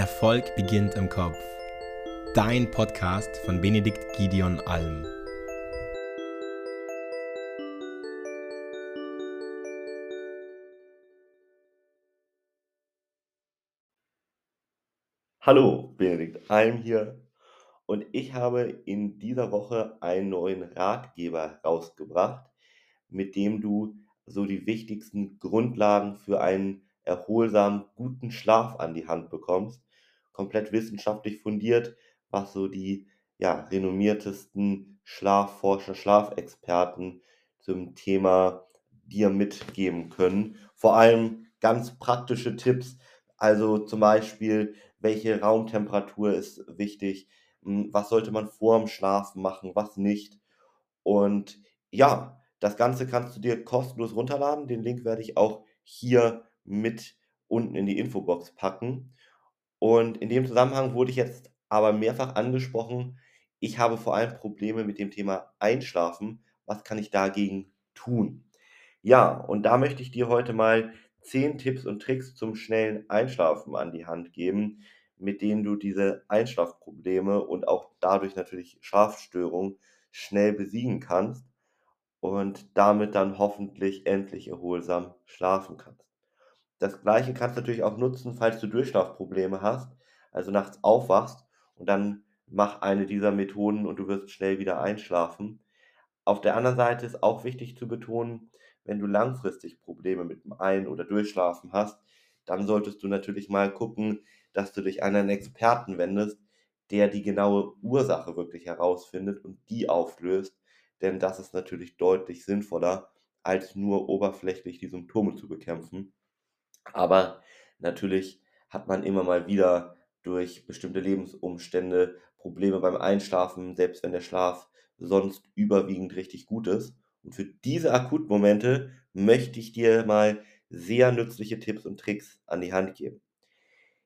Erfolg beginnt im Kopf. Dein Podcast von Benedikt Gideon Alm. Hallo, Benedikt Alm hier und ich habe in dieser Woche einen neuen Ratgeber rausgebracht, mit dem du so die wichtigsten Grundlagen für einen erholsamen, guten Schlaf an die Hand bekommst. Komplett wissenschaftlich fundiert, was so die ja, renommiertesten Schlafforscher, Schlafexperten zum Thema dir mitgeben können. Vor allem ganz praktische Tipps, also zum Beispiel, welche Raumtemperatur ist wichtig, hm, was sollte man vor dem Schlafen machen, was nicht. Und ja, das Ganze kannst du dir kostenlos runterladen. Den Link werde ich auch hier mit unten in die Infobox packen. Und in dem Zusammenhang wurde ich jetzt aber mehrfach angesprochen, ich habe vor allem Probleme mit dem Thema Einschlafen. Was kann ich dagegen tun? Ja, und da möchte ich dir heute mal 10 Tipps und Tricks zum schnellen Einschlafen an die Hand geben, mit denen du diese Einschlafprobleme und auch dadurch natürlich Schlafstörungen schnell besiegen kannst und damit dann hoffentlich endlich erholsam schlafen kannst. Das gleiche kannst du natürlich auch nutzen, falls du Durchschlafprobleme hast, also nachts aufwachst und dann mach eine dieser Methoden und du wirst schnell wieder einschlafen. Auf der anderen Seite ist auch wichtig zu betonen, wenn du langfristig Probleme mit dem Ein- oder Durchschlafen hast, dann solltest du natürlich mal gucken, dass du dich an einen Experten wendest, der die genaue Ursache wirklich herausfindet und die auflöst, denn das ist natürlich deutlich sinnvoller, als nur oberflächlich die Symptome zu bekämpfen. Aber natürlich hat man immer mal wieder durch bestimmte Lebensumstände Probleme beim Einschlafen, selbst wenn der Schlaf sonst überwiegend richtig gut ist. Und für diese Akutmomente möchte ich dir mal sehr nützliche Tipps und Tricks an die Hand geben.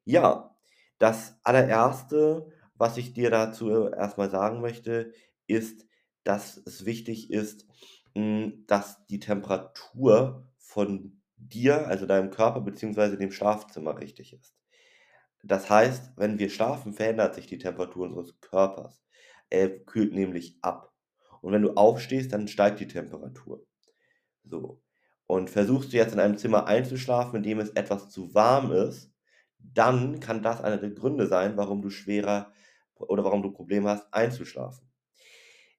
Ja, das allererste, was ich dir dazu erstmal sagen möchte, ist, dass es wichtig ist, hm, dass die Temperatur von dir, also deinem Körper bzw. dem Schlafzimmer richtig ist. Das heißt, wenn wir schlafen, verändert sich die Temperatur unseres Körpers. Er kühlt nämlich ab. Und wenn du aufstehst, dann steigt die Temperatur. So. Und versuchst du jetzt in einem Zimmer einzuschlafen, in dem es etwas zu warm ist, dann kann das einer der Gründe sein, warum du schwerer oder warum du Probleme hast, einzuschlafen.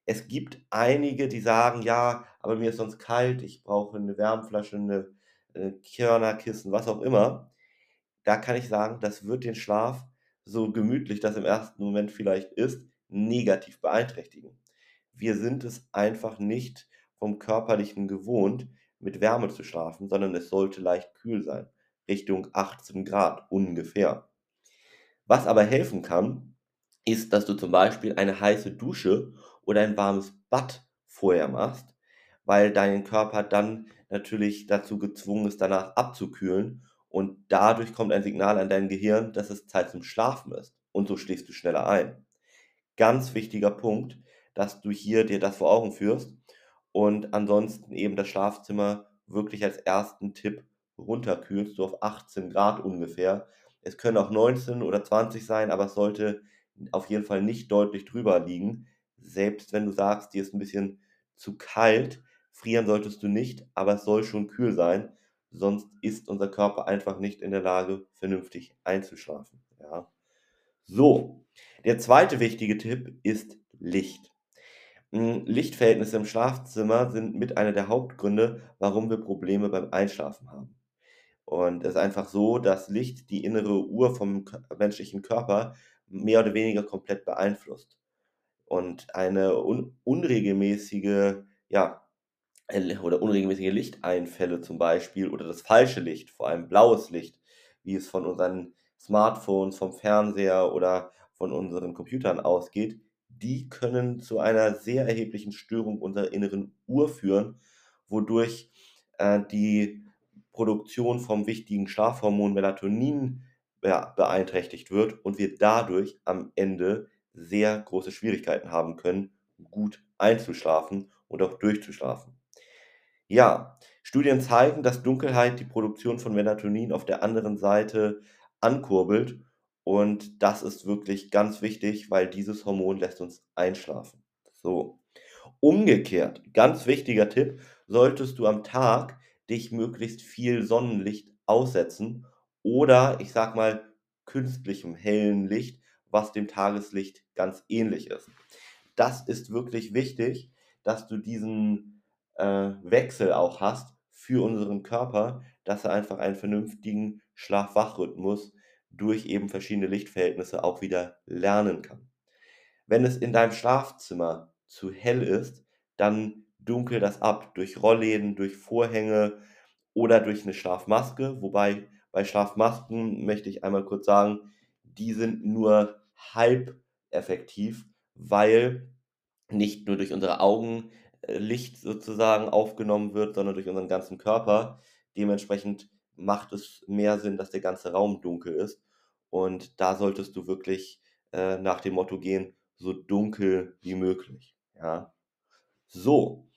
Es gibt einige, die sagen, ja, aber mir ist sonst kalt, ich brauche eine Wärmflasche, eine, eine Körnerkissen, was auch immer. Da kann ich sagen, das wird den Schlaf, so gemütlich das im ersten Moment vielleicht ist, negativ beeinträchtigen. Wir sind es einfach nicht vom Körperlichen gewohnt, mit Wärme zu schlafen, sondern es sollte leicht kühl sein, Richtung 18 Grad ungefähr. Was aber helfen kann, ist, dass du zum Beispiel eine heiße Dusche oder ein warmes Bad vorher machst, weil dein Körper dann natürlich dazu gezwungen ist, danach abzukühlen und dadurch kommt ein Signal an dein Gehirn, dass es Zeit zum Schlafen ist und so schläfst du schneller ein. Ganz wichtiger Punkt, dass du hier dir das vor Augen führst und ansonsten eben das Schlafzimmer wirklich als ersten Tipp runterkühlst, so auf 18 Grad ungefähr. Es können auch 19 oder 20 sein, aber es sollte auf jeden Fall nicht deutlich drüber liegen. Selbst wenn du sagst, dir ist ein bisschen zu kalt, frieren solltest du nicht, aber es soll schon kühl sein, sonst ist unser Körper einfach nicht in der Lage, vernünftig einzuschlafen. Ja. So, der zweite wichtige Tipp ist Licht. Hm, Lichtverhältnisse im Schlafzimmer sind mit einer der Hauptgründe, warum wir Probleme beim Einschlafen haben. Und es ist einfach so, dass Licht die innere Uhr vom menschlichen Körper mehr oder weniger komplett beeinflusst. Und eine un unregelmäßige, ja, oder unregelmäßige Lichteinfälle zum Beispiel oder das falsche Licht, vor allem blaues Licht, wie es von unseren Smartphones, vom Fernseher oder von unseren Computern ausgeht, die können zu einer sehr erheblichen Störung unserer inneren Uhr führen, wodurch äh, die Produktion vom wichtigen Schlafhormon Melatonin beeinträchtigt wird und wir dadurch am Ende sehr große Schwierigkeiten haben können, gut einzuschlafen und auch durchzuschlafen. Ja, Studien zeigen, dass Dunkelheit die Produktion von Melatonin auf der anderen Seite ankurbelt Und das ist wirklich ganz wichtig, weil dieses Hormon lässt uns einschlafen. So. Umgekehrt, ganz wichtiger Tipp, solltest du am Tag dich möglichst viel Sonnenlicht aussetzen oder ich sag mal künstlichem hellen Licht, was dem Tageslicht ganz ähnlich ist. Das ist wirklich wichtig, dass du diesen äh, Wechsel auch hast für unseren Körper, dass er einfach einen vernünftigen Schlaf-Wach-Rhythmus durch eben verschiedene Lichtverhältnisse auch wieder lernen kann. Wenn es in deinem Schlafzimmer zu hell ist, dann dunkel das ab durch Rollläden, durch Vorhänge oder durch eine Schlafmaske. Wobei bei Schlafmasken möchte ich einmal kurz sagen, die sind nur halb effektiv, weil nicht nur durch unsere Augen Licht sozusagen aufgenommen wird, sondern durch unseren ganzen Körper. Dementsprechend macht es mehr Sinn, dass der ganze Raum dunkel ist. Und da solltest du wirklich äh, nach dem Motto gehen, so dunkel wie möglich. Ja. So,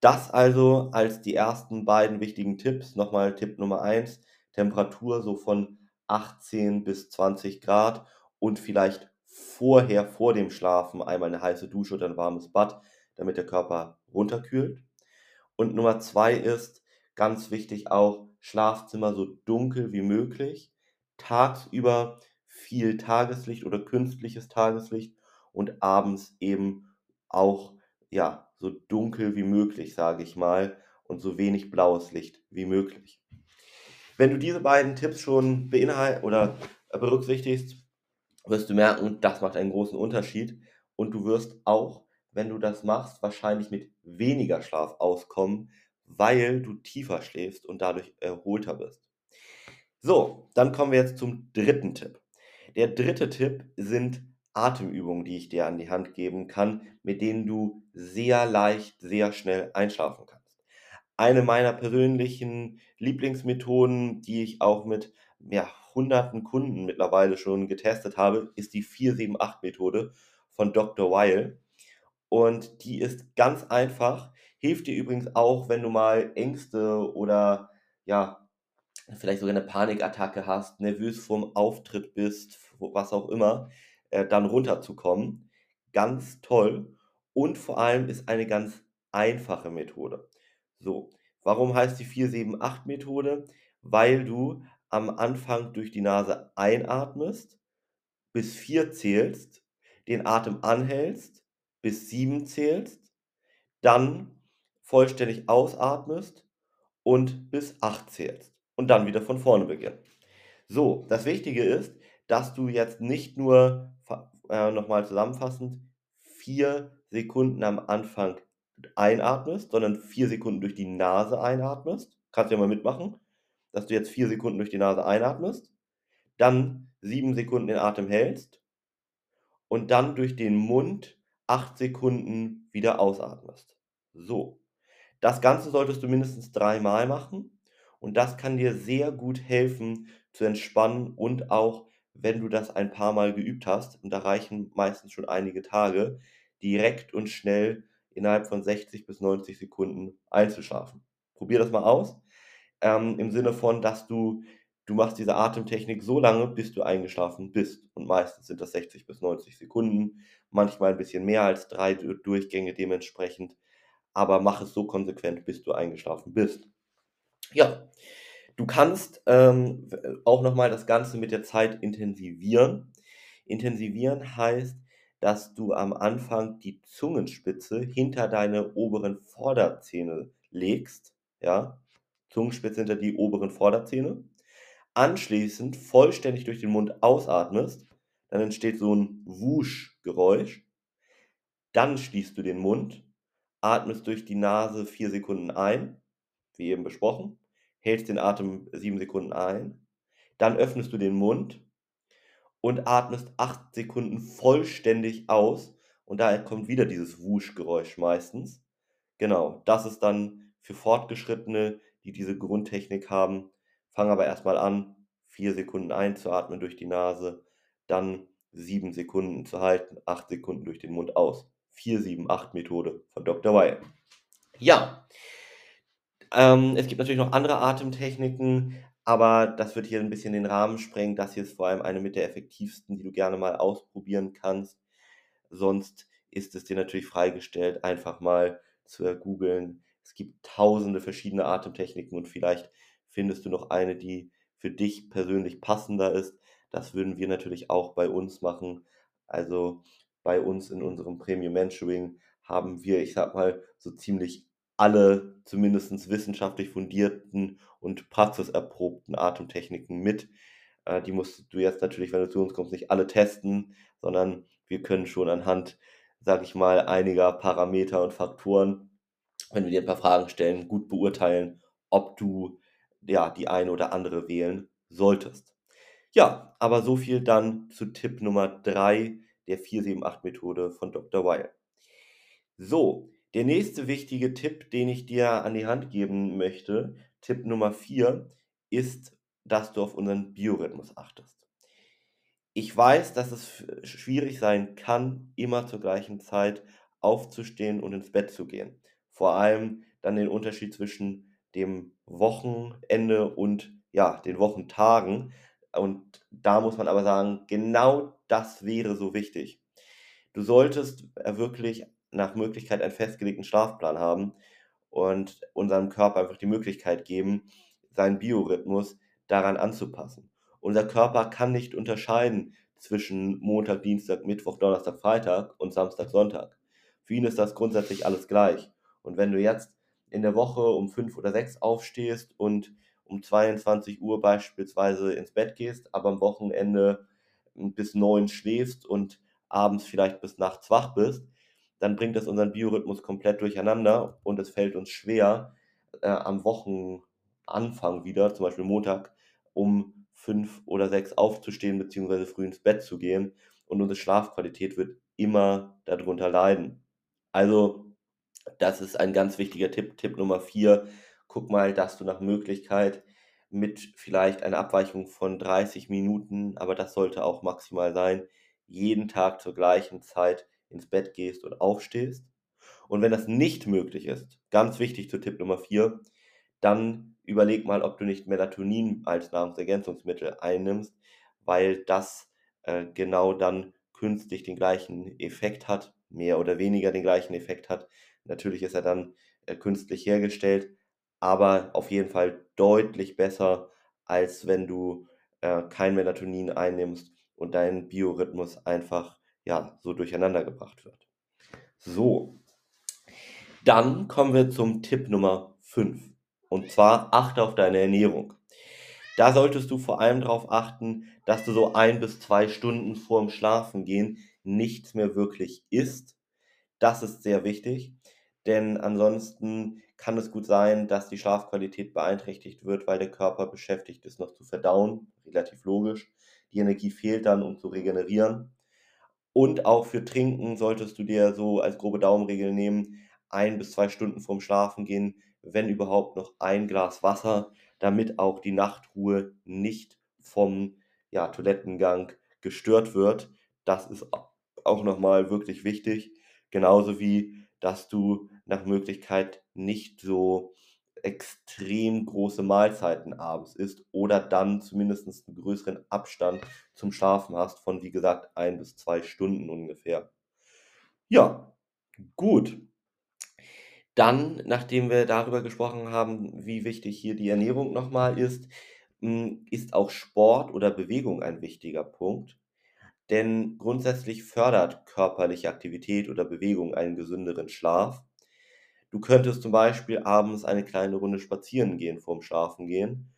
das also als die ersten beiden wichtigen Tipps. Nochmal Tipp Nummer 1, Temperatur so von 18 bis 20 Grad und vielleicht vorher, vor dem Schlafen, einmal eine heiße Dusche oder ein warmes Bad, damit der Körper runterkühlt. Und Nummer 2 ist ganz wichtig auch Schlafzimmer so dunkel wie möglich, tagsüber viel Tageslicht oder künstliches Tageslicht und abends eben auch ja, so dunkel wie möglich, sage ich mal, und so wenig blaues Licht wie möglich. Wenn du diese beiden Tipps schon beinhalt oder berücksichtigst, wirst du merken, das macht einen großen Unterschied und du wirst auch, wenn du das machst, wahrscheinlich mit weniger Schlaf auskommen, weil du tiefer schläfst und dadurch erholter bist. So, dann kommen wir jetzt zum dritten Tipp. Der dritte Tipp sind Atemübungen, die ich dir an die Hand geben kann, mit denen du sehr leicht, sehr schnell einschlafen kannst. Eine meiner persönlichen Lieblingsmethoden, die ich auch mit ja, hunderten Kunden mittlerweile schon getestet habe, ist die 478-Methode von Dr. Weil. Und die ist ganz einfach, hilft dir übrigens auch, wenn du mal Ängste oder ja, vielleicht sogar eine Panikattacke hast, nervös vorm Auftritt bist, was auch immer äh, dann runterzukommen. Ganz toll. Und vor allem ist eine ganz einfache Methode. So, warum heißt die 478-Methode? Weil du am Anfang durch die Nase einatmest, bis 4 zählst, den Atem anhältst, bis 7 zählst, dann vollständig ausatmest und bis 8 zählst und dann wieder von vorne beginnen. So, das Wichtige ist, dass du jetzt nicht nur äh, nochmal zusammenfassend, vier Sekunden am Anfang einatmest, sondern vier Sekunden durch die Nase einatmest. Kannst du ja mal mitmachen, dass du jetzt vier Sekunden durch die Nase einatmest, dann sieben Sekunden den Atem hältst und dann durch den Mund acht Sekunden wieder ausatmest. So. Das Ganze solltest du mindestens dreimal machen und das kann dir sehr gut helfen zu entspannen und auch wenn du das ein paar Mal geübt hast, und da reichen meistens schon einige Tage, direkt und schnell innerhalb von 60 bis 90 Sekunden einzuschlafen. Probier das mal aus. Ähm, Im Sinne von, dass du, du machst diese Atemtechnik so lange, bis du eingeschlafen bist. Und meistens sind das 60 bis 90 Sekunden, manchmal ein bisschen mehr als drei Durchgänge dementsprechend. Aber mach es so konsequent, bis du eingeschlafen bist. Ja, Du kannst ähm, auch nochmal das Ganze mit der Zeit intensivieren. Intensivieren heißt, dass du am Anfang die Zungenspitze hinter deine oberen Vorderzähne legst. Ja, Zungenspitze hinter die oberen Vorderzähne. Anschließend vollständig durch den Mund ausatmest. Dann entsteht so ein Wusch-Geräusch. Dann schließt du den Mund, atmest durch die Nase vier Sekunden ein, wie eben besprochen hältst den Atem sieben Sekunden ein, dann öffnest du den Mund und atmest acht Sekunden vollständig aus und da kommt wieder dieses Wuschgeräusch meistens. Genau, das ist dann für Fortgeschrittene, die diese Grundtechnik haben. Fang aber erstmal an, vier Sekunden einzuatmen durch die Nase, dann sieben Sekunden zu halten, acht Sekunden durch den Mund aus. 4-7-8 Methode von Dr. Weil. Ja, ähm, es gibt natürlich noch andere Atemtechniken, Aber das wird hier ein bisschen den Rahmen sprengen. Das hier ist vor allem eine mit der effektivsten, die du gerne mal ausprobieren kannst. Sonst ist es dir natürlich freigestellt, einfach mal zu googeln. Es gibt tausende verschiedene Atemtechniken und vielleicht findest du noch eine, die für dich persönlich passender ist. Das würden wir natürlich auch bei uns machen. Also bei uns in unserem Premium Mentoring haben wir, ich sag mal, so ziemlich alle zumindest wissenschaftlich fundierten und praxiserprobten Atemtechniken mit. Äh, die musst du jetzt natürlich, wenn du zu uns kommst, nicht alle testen, sondern wir können schon anhand, sag ich mal, einiger Parameter und Faktoren, wenn wir dir ein paar Fragen stellen, gut beurteilen, ob du ja die eine oder andere wählen solltest. Ja, aber so viel dann zu Tipp Nummer 3 der 478-Methode von Dr. Weil. So, der nächste wichtige Tipp, den ich dir an die Hand geben möchte, Tipp Nummer 4, ist, dass du auf unseren Biorhythmus achtest. Ich weiß, dass es schwierig sein kann, immer zur gleichen Zeit aufzustehen und ins Bett zu gehen. Vor allem dann den Unterschied zwischen dem Wochenende und ja, den Wochentagen. Und da muss man aber sagen, genau das wäre so wichtig. Du solltest äh, wirklich nach Möglichkeit einen festgelegten Schlafplan haben und unserem Körper einfach die Möglichkeit geben, seinen Biorhythmus daran anzupassen. Unser Körper kann nicht unterscheiden zwischen Montag, Dienstag, Mittwoch, Donnerstag, Freitag und Samstag, Sonntag. Für ihn ist das grundsätzlich alles gleich. Und wenn du jetzt in der Woche um fünf oder sechs aufstehst und um 22 Uhr beispielsweise ins Bett gehst, aber am Wochenende bis neun schläfst und abends vielleicht bis nachts wach bist, dann bringt das unseren Biorhythmus komplett durcheinander und es fällt uns schwer, äh, am Wochenanfang wieder, zum Beispiel Montag, um fünf oder sechs aufzustehen bzw. früh ins Bett zu gehen und unsere Schlafqualität wird immer darunter leiden. Also das ist ein ganz wichtiger Tipp. Tipp Nummer vier, guck mal, dass du nach Möglichkeit mit vielleicht einer Abweichung von 30 Minuten, aber das sollte auch maximal sein, jeden Tag zur gleichen Zeit ins Bett gehst und aufstehst. Und wenn das nicht möglich ist, ganz wichtig zu Tipp Nummer 4, dann überleg mal, ob du nicht Melatonin als Nahrungsergänzungsmittel einnimmst, weil das äh, genau dann künstlich den gleichen Effekt hat, mehr oder weniger den gleichen Effekt hat. Natürlich ist er dann äh, künstlich hergestellt, aber auf jeden Fall deutlich besser, als wenn du äh, kein Melatonin einnimmst und dein Biorhythmus einfach ja, so durcheinander gebracht wird. So, dann kommen wir zum Tipp Nummer 5. Und zwar achte auf deine Ernährung. Da solltest du vor allem darauf achten, dass du so ein bis zwei Stunden vorm Schlafengehen nichts mehr wirklich isst. Das ist sehr wichtig, denn ansonsten kann es gut sein, dass die Schlafqualität beeinträchtigt wird, weil der Körper beschäftigt ist, noch zu verdauen. Relativ logisch. Die Energie fehlt dann, um zu regenerieren. Und auch für Trinken solltest du dir so als grobe Daumenregel nehmen, ein bis zwei Stunden vorm Schlafengehen, wenn überhaupt noch ein Glas Wasser, damit auch die Nachtruhe nicht vom ja, Toilettengang gestört wird. Das ist auch nochmal wirklich wichtig. Genauso wie, dass du nach Möglichkeit nicht so extrem große Mahlzeiten abends isst oder dann zumindest einen größeren Abstand zum Schlafen hast von, wie gesagt, ein bis zwei Stunden ungefähr. Ja, gut. Dann, nachdem wir darüber gesprochen haben, wie wichtig hier die Ernährung nochmal ist, hm, ist auch Sport oder Bewegung ein wichtiger Punkt. Denn grundsätzlich fördert körperliche Aktivität oder Bewegung einen gesünderen Schlaf. Du könntest zum Beispiel abends eine kleine Runde spazieren gehen vorm Schlafengehen.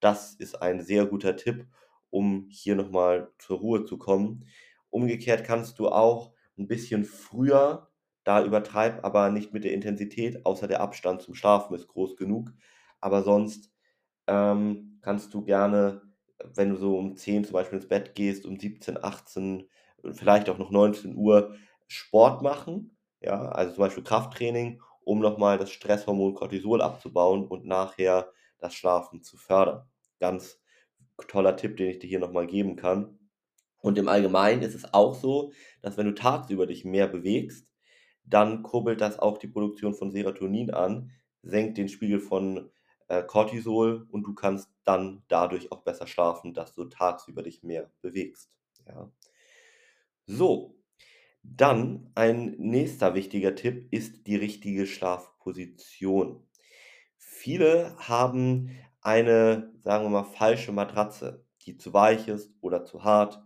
Das ist ein sehr guter Tipp, um hier nochmal zur Ruhe zu kommen. Umgekehrt kannst du auch ein bisschen früher, da übertreib aber nicht mit der Intensität, außer der Abstand zum Schlafen ist groß genug. Aber sonst ähm, kannst du gerne, wenn du so um 10 zum Beispiel ins Bett gehst, um 17, 18, vielleicht auch noch 19 Uhr Sport machen. Ja, also zum Beispiel Krafttraining um nochmal das Stresshormon Cortisol abzubauen und nachher das Schlafen zu fördern. Ganz toller Tipp, den ich dir hier nochmal geben kann. Und im Allgemeinen ist es auch so, dass wenn du tagsüber dich mehr bewegst, dann kurbelt das auch die Produktion von Serotonin an, senkt den Spiegel von äh, Cortisol und du kannst dann dadurch auch besser schlafen, dass du tagsüber dich mehr bewegst, ja. So, dann ein nächster wichtiger Tipp ist die richtige Schlafposition. Viele haben eine, sagen wir mal, falsche Matratze, die zu weich ist oder zu hart.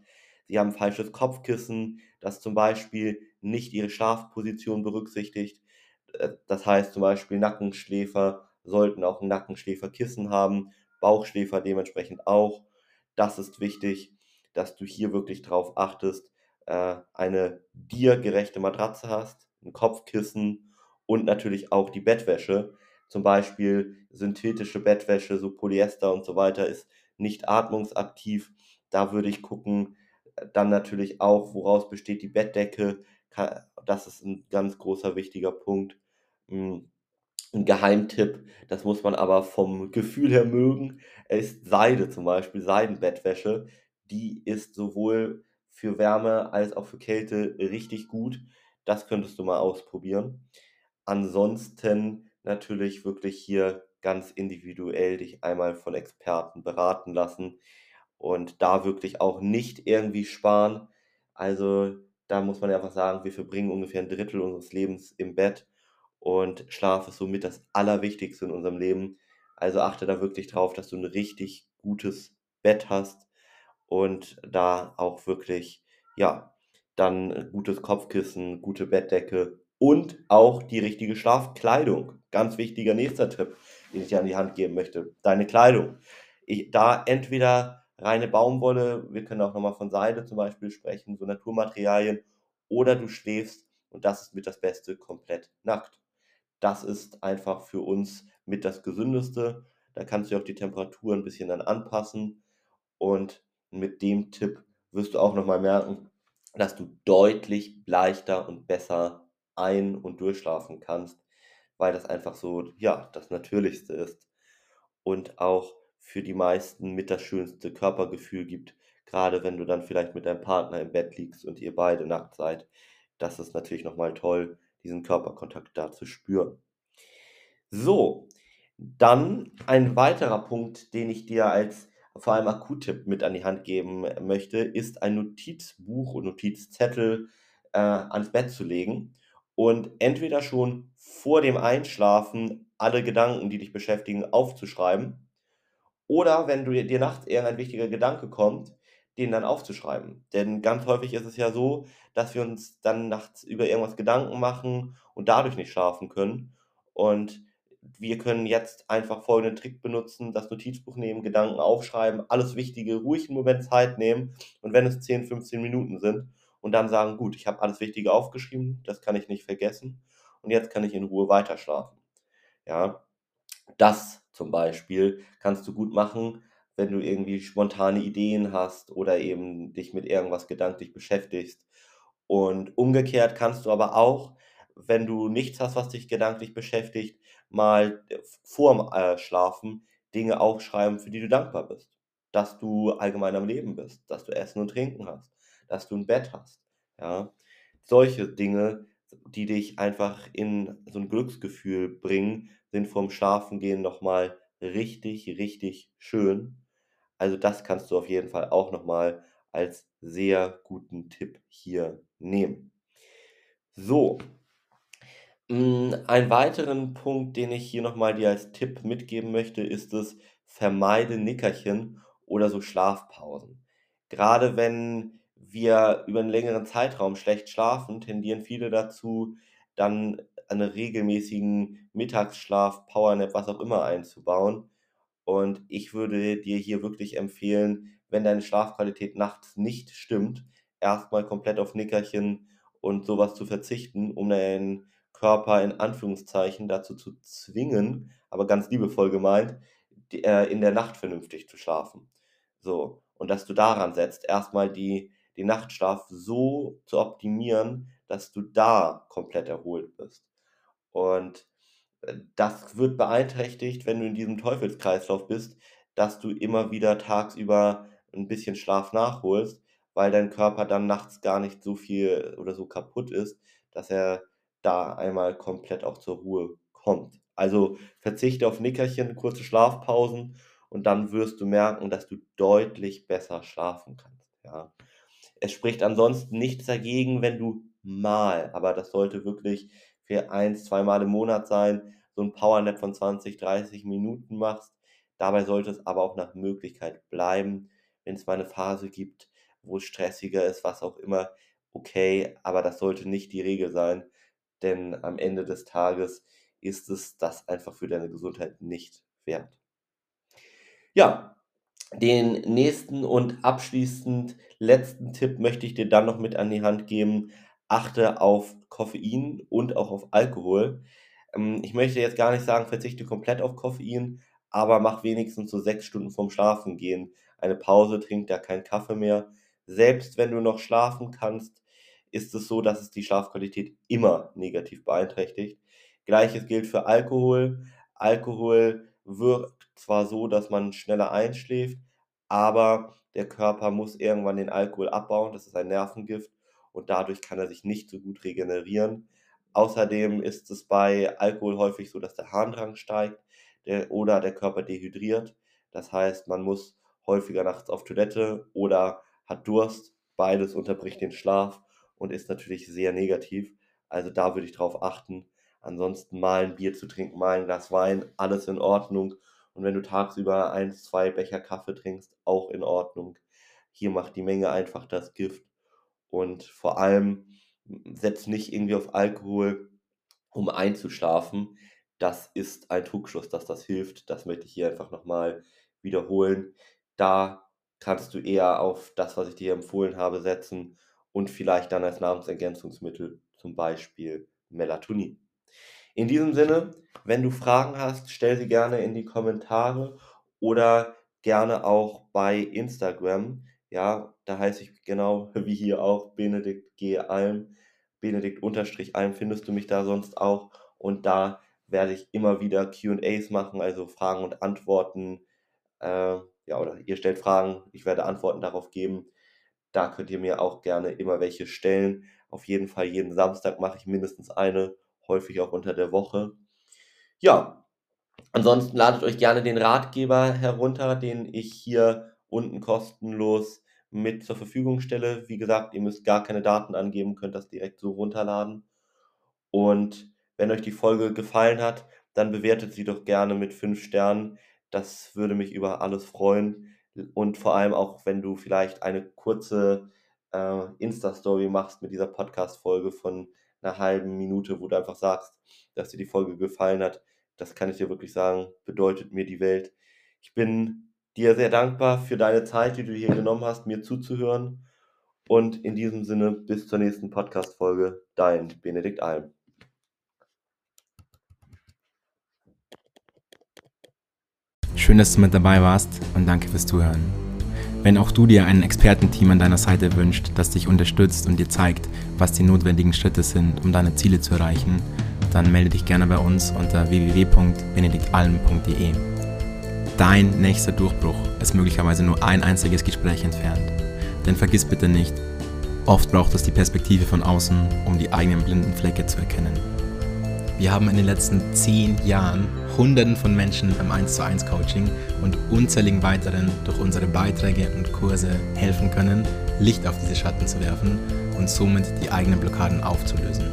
Sie haben falsches Kopfkissen, das zum Beispiel nicht ihre Schlafposition berücksichtigt. Äh, das heißt zum Beispiel Nackenschläfer sollten auch ein Nackenschläferkissen haben, Bauchschläfer dementsprechend auch. Das ist wichtig, dass du hier wirklich drauf achtest, äh, eine dir gerechte Matratze hast, ein Kopfkissen und natürlich auch die Bettwäsche. Zum Beispiel synthetische Bettwäsche, so Polyester und so weiter, ist nicht atmungsaktiv. Da würde ich gucken, äh, dann natürlich auch, woraus besteht die Bettdecke. Das ist ein ganz großer wichtiger Punkt. Ein Geheimtipp, das muss man aber vom Gefühl her mögen, ist Seide zum Beispiel, Seidenbettwäsche. Die ist sowohl für Wärme als auch für Kälte richtig gut. Das könntest du mal ausprobieren. Ansonsten natürlich wirklich hier ganz individuell dich einmal von Experten beraten lassen und da wirklich auch nicht irgendwie sparen. Also da muss man einfach sagen, wir verbringen ungefähr ein Drittel unseres Lebens im Bett und Schlaf ist somit das Allerwichtigste in unserem Leben. Also achte da wirklich drauf, dass du ein richtig gutes Bett hast und da auch wirklich, ja, dann gutes Kopfkissen, gute Bettdecke und auch die richtige Schlafkleidung. Ganz wichtiger nächster Tipp, den ich dir an die Hand geben möchte. Deine Kleidung. Ich, da entweder reine Baumwolle, wir können auch nochmal von Seide zum Beispiel sprechen, so Naturmaterialien, oder du schläfst, und das ist mit das Beste, komplett nackt. Das ist einfach für uns mit das Gesündeste. Da kannst du auch die Temperatur ein bisschen dann anpassen. Und mit dem Tipp wirst du auch nochmal merken, dass du deutlich leichter und besser ein- und durchschlafen kannst, weil das einfach so, ja, das Natürlichste ist und auch für die meisten mit das schönste Körpergefühl gibt, gerade wenn du dann vielleicht mit deinem Partner im Bett liegst und ihr beide nackt seid. Das ist natürlich nochmal toll, diesen Körperkontakt da zu spüren. So, dann ein weiterer Punkt, den ich dir als vor allem Akuttipp mit an die Hand geben möchte, ist ein Notizbuch und Notizzettel äh, ans Bett zu legen und entweder schon vor dem Einschlafen alle Gedanken, die dich beschäftigen, aufzuschreiben oder wenn du dir nachts irgendein wichtiger Gedanke kommt, den dann aufzuschreiben. Denn ganz häufig ist es ja so, dass wir uns dann nachts über irgendwas Gedanken machen und dadurch nicht schlafen können. Und wir können jetzt einfach folgenden Trick benutzen, das Notizbuch nehmen, Gedanken aufschreiben, alles Wichtige ruhig einen Moment Zeit nehmen und wenn es 10, 15 Minuten sind und dann sagen, gut, ich habe alles Wichtige aufgeschrieben, das kann ich nicht vergessen und jetzt kann ich in Ruhe weiterschlafen. Ja, das zum Beispiel kannst du gut machen, wenn du irgendwie spontane Ideen hast oder eben dich mit irgendwas gedanklich beschäftigst. Und umgekehrt kannst du aber auch, wenn du nichts hast, was dich gedanklich beschäftigt, mal vorm äh, Schlafen Dinge aufschreiben, für die du dankbar bist. Dass du allgemein am Leben bist, dass du Essen und Trinken hast, dass du ein Bett hast. Ja? Solche Dinge, die dich einfach in so ein Glücksgefühl bringen, sind vorm Schlafengehen nochmal richtig, richtig schön. Also das kannst du auf jeden Fall auch nochmal als sehr guten Tipp hier nehmen. So, hm, einen weiteren Punkt, den ich hier nochmal dir als Tipp mitgeben möchte, ist es: Vermeide Nickerchen oder so Schlafpausen. Gerade wenn wir über einen längeren Zeitraum schlecht schlafen, tendieren viele dazu, dann einen regelmäßigen Mittagsschlaf, Powernap, was auch immer einzubauen. Und ich würde dir hier wirklich empfehlen, wenn deine Schlafqualität nachts nicht stimmt, erstmal komplett auf Nickerchen und sowas zu verzichten, um deinen Körper in Anführungszeichen dazu zu zwingen, aber ganz liebevoll gemeint, äh, in der Nacht vernünftig zu schlafen. So, und dass du daran setzt, erstmal die, den Nachtschlaf so zu optimieren, dass du da komplett erholt bist. Und das wird beeinträchtigt, wenn du in diesem Teufelskreislauf bist, dass du immer wieder tagsüber ein bisschen Schlaf nachholst, weil dein Körper dann nachts gar nicht so viel oder so kaputt ist, dass er da einmal komplett auch zur Ruhe kommt. Also verzichte auf Nickerchen, kurze Schlafpausen und dann wirst du merken, dass du deutlich besser schlafen kannst. Ja. Es spricht ansonsten nichts dagegen, wenn du mal, aber das sollte wirklich für eins, zweimal im Monat sein, so ein Powernap von 20, 30 Minuten machst. Dabei sollte es aber auch nach Möglichkeit bleiben, wenn es mal eine Phase gibt, wo es stressiger ist, was auch immer, okay, aber das sollte nicht die Regel sein, denn am Ende des Tages ist es das einfach für deine Gesundheit nicht wert. Ja, den nächsten und abschließend letzten Tipp möchte ich dir dann noch mit an die Hand geben. Achte auf Koffein und auch auf Alkohol. Ähm, ich möchte jetzt gar nicht sagen, verzichte komplett auf Koffein, aber mach wenigstens so sechs Stunden vorm Schlafengehen eine Pause, trink da keinen Kaffee mehr. Selbst wenn du noch schlafen kannst, ist es so, dass es die Schlafqualität immer negativ beeinträchtigt. Gleiches gilt für Alkohol. Alkohol wirkt zwar so, dass man schneller einschläft, aber der Körper muss irgendwann den Alkohol abbauen. Das ist ein Nervengift und dadurch kann er sich nicht so gut regenerieren. Außerdem ist es bei Alkohol häufig so, dass der Harndrang steigt der, oder der Körper dehydriert. Das heißt, man muss häufiger nachts auf Toilette oder hat Durst. Beides unterbricht den Schlaf und ist natürlich sehr negativ. Also da würde ich drauf achten. Ansonsten mal ein Bier zu trinken, mal ein Glas Wein, alles in Ordnung. Und wenn du tagsüber ein, zwei Becher Kaffee trinkst, auch in Ordnung. Hier macht die Menge einfach das Gift. Und vor allem setz nicht irgendwie auf Alkohol, um einzuschlafen. Das ist ein Trugschluss, dass das hilft. Das möchte ich hier einfach nochmal wiederholen. Da kannst du eher auf das, was ich dir empfohlen habe, setzen und vielleicht dann als Nahrungsergänzungsmittel zum Beispiel Melatonin. In diesem Sinne, wenn du Fragen hast, stell sie gerne in die Kommentare oder gerne auch bei Instagram. Ja, da heiße ich genau wie hier auch Benedikt G. Alm. Benedikt unterstrich Alm findest du mich da sonst auch. Und da werde ich immer wieder QAs machen, also Fragen und Antworten. Äh, ja, oder ihr stellt Fragen, ich werde Antworten darauf geben. Da könnt ihr mir auch gerne immer welche stellen. Auf jeden Fall jeden Samstag mache ich mindestens eine, häufig auch unter der Woche. Ja, ansonsten ladet euch gerne den Ratgeber herunter, den ich hier unten kostenlos mit zur Verfügung stelle. Wie gesagt, ihr müsst gar keine Daten angeben, könnt das direkt so runterladen. Und wenn euch die Folge gefallen hat, dann bewertet sie doch gerne mit 5 Sternen. Das würde mich über alles freuen. Und vor allem auch, wenn du vielleicht eine kurze äh, Insta-Story machst mit dieser Podcast-Folge von einer halben Minute, wo du einfach sagst, dass dir die Folge gefallen hat. Das kann ich dir wirklich sagen, bedeutet mir die Welt. Ich bin dir sehr dankbar für deine Zeit, die du hier genommen hast, mir zuzuhören. Und in diesem Sinne, bis zur nächsten Podcast-Folge. Dein Benedikt Alm. Schön, dass du mit dabei warst und danke fürs Zuhören. Wenn auch du dir ein Expertenteam an deiner Seite wünscht, das dich unterstützt und dir zeigt, was die notwendigen Schritte sind, um deine Ziele zu erreichen, dann melde dich gerne bei uns unter www.benediktalm.de. Dein nächster Durchbruch ist möglicherweise nur ein einziges Gespräch entfernt. Denn vergiss bitte nicht, oft braucht es die Perspektive von außen, um die eigenen blinden Flecke zu erkennen. Wir haben in den letzten zehn Jahren Hunderten von Menschen im 1 zu 1 Coaching und unzähligen weiteren durch unsere Beiträge und Kurse helfen können, Licht auf diese Schatten zu werfen und somit die eigenen Blockaden aufzulösen.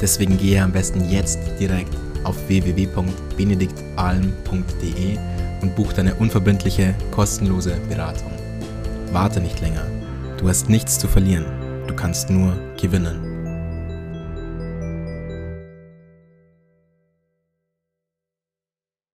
Deswegen gehe am besten jetzt direkt auf www.benediktalm.de und buch deine unverbindliche, kostenlose Beratung. Warte nicht länger. Du hast nichts zu verlieren. Du kannst nur gewinnen.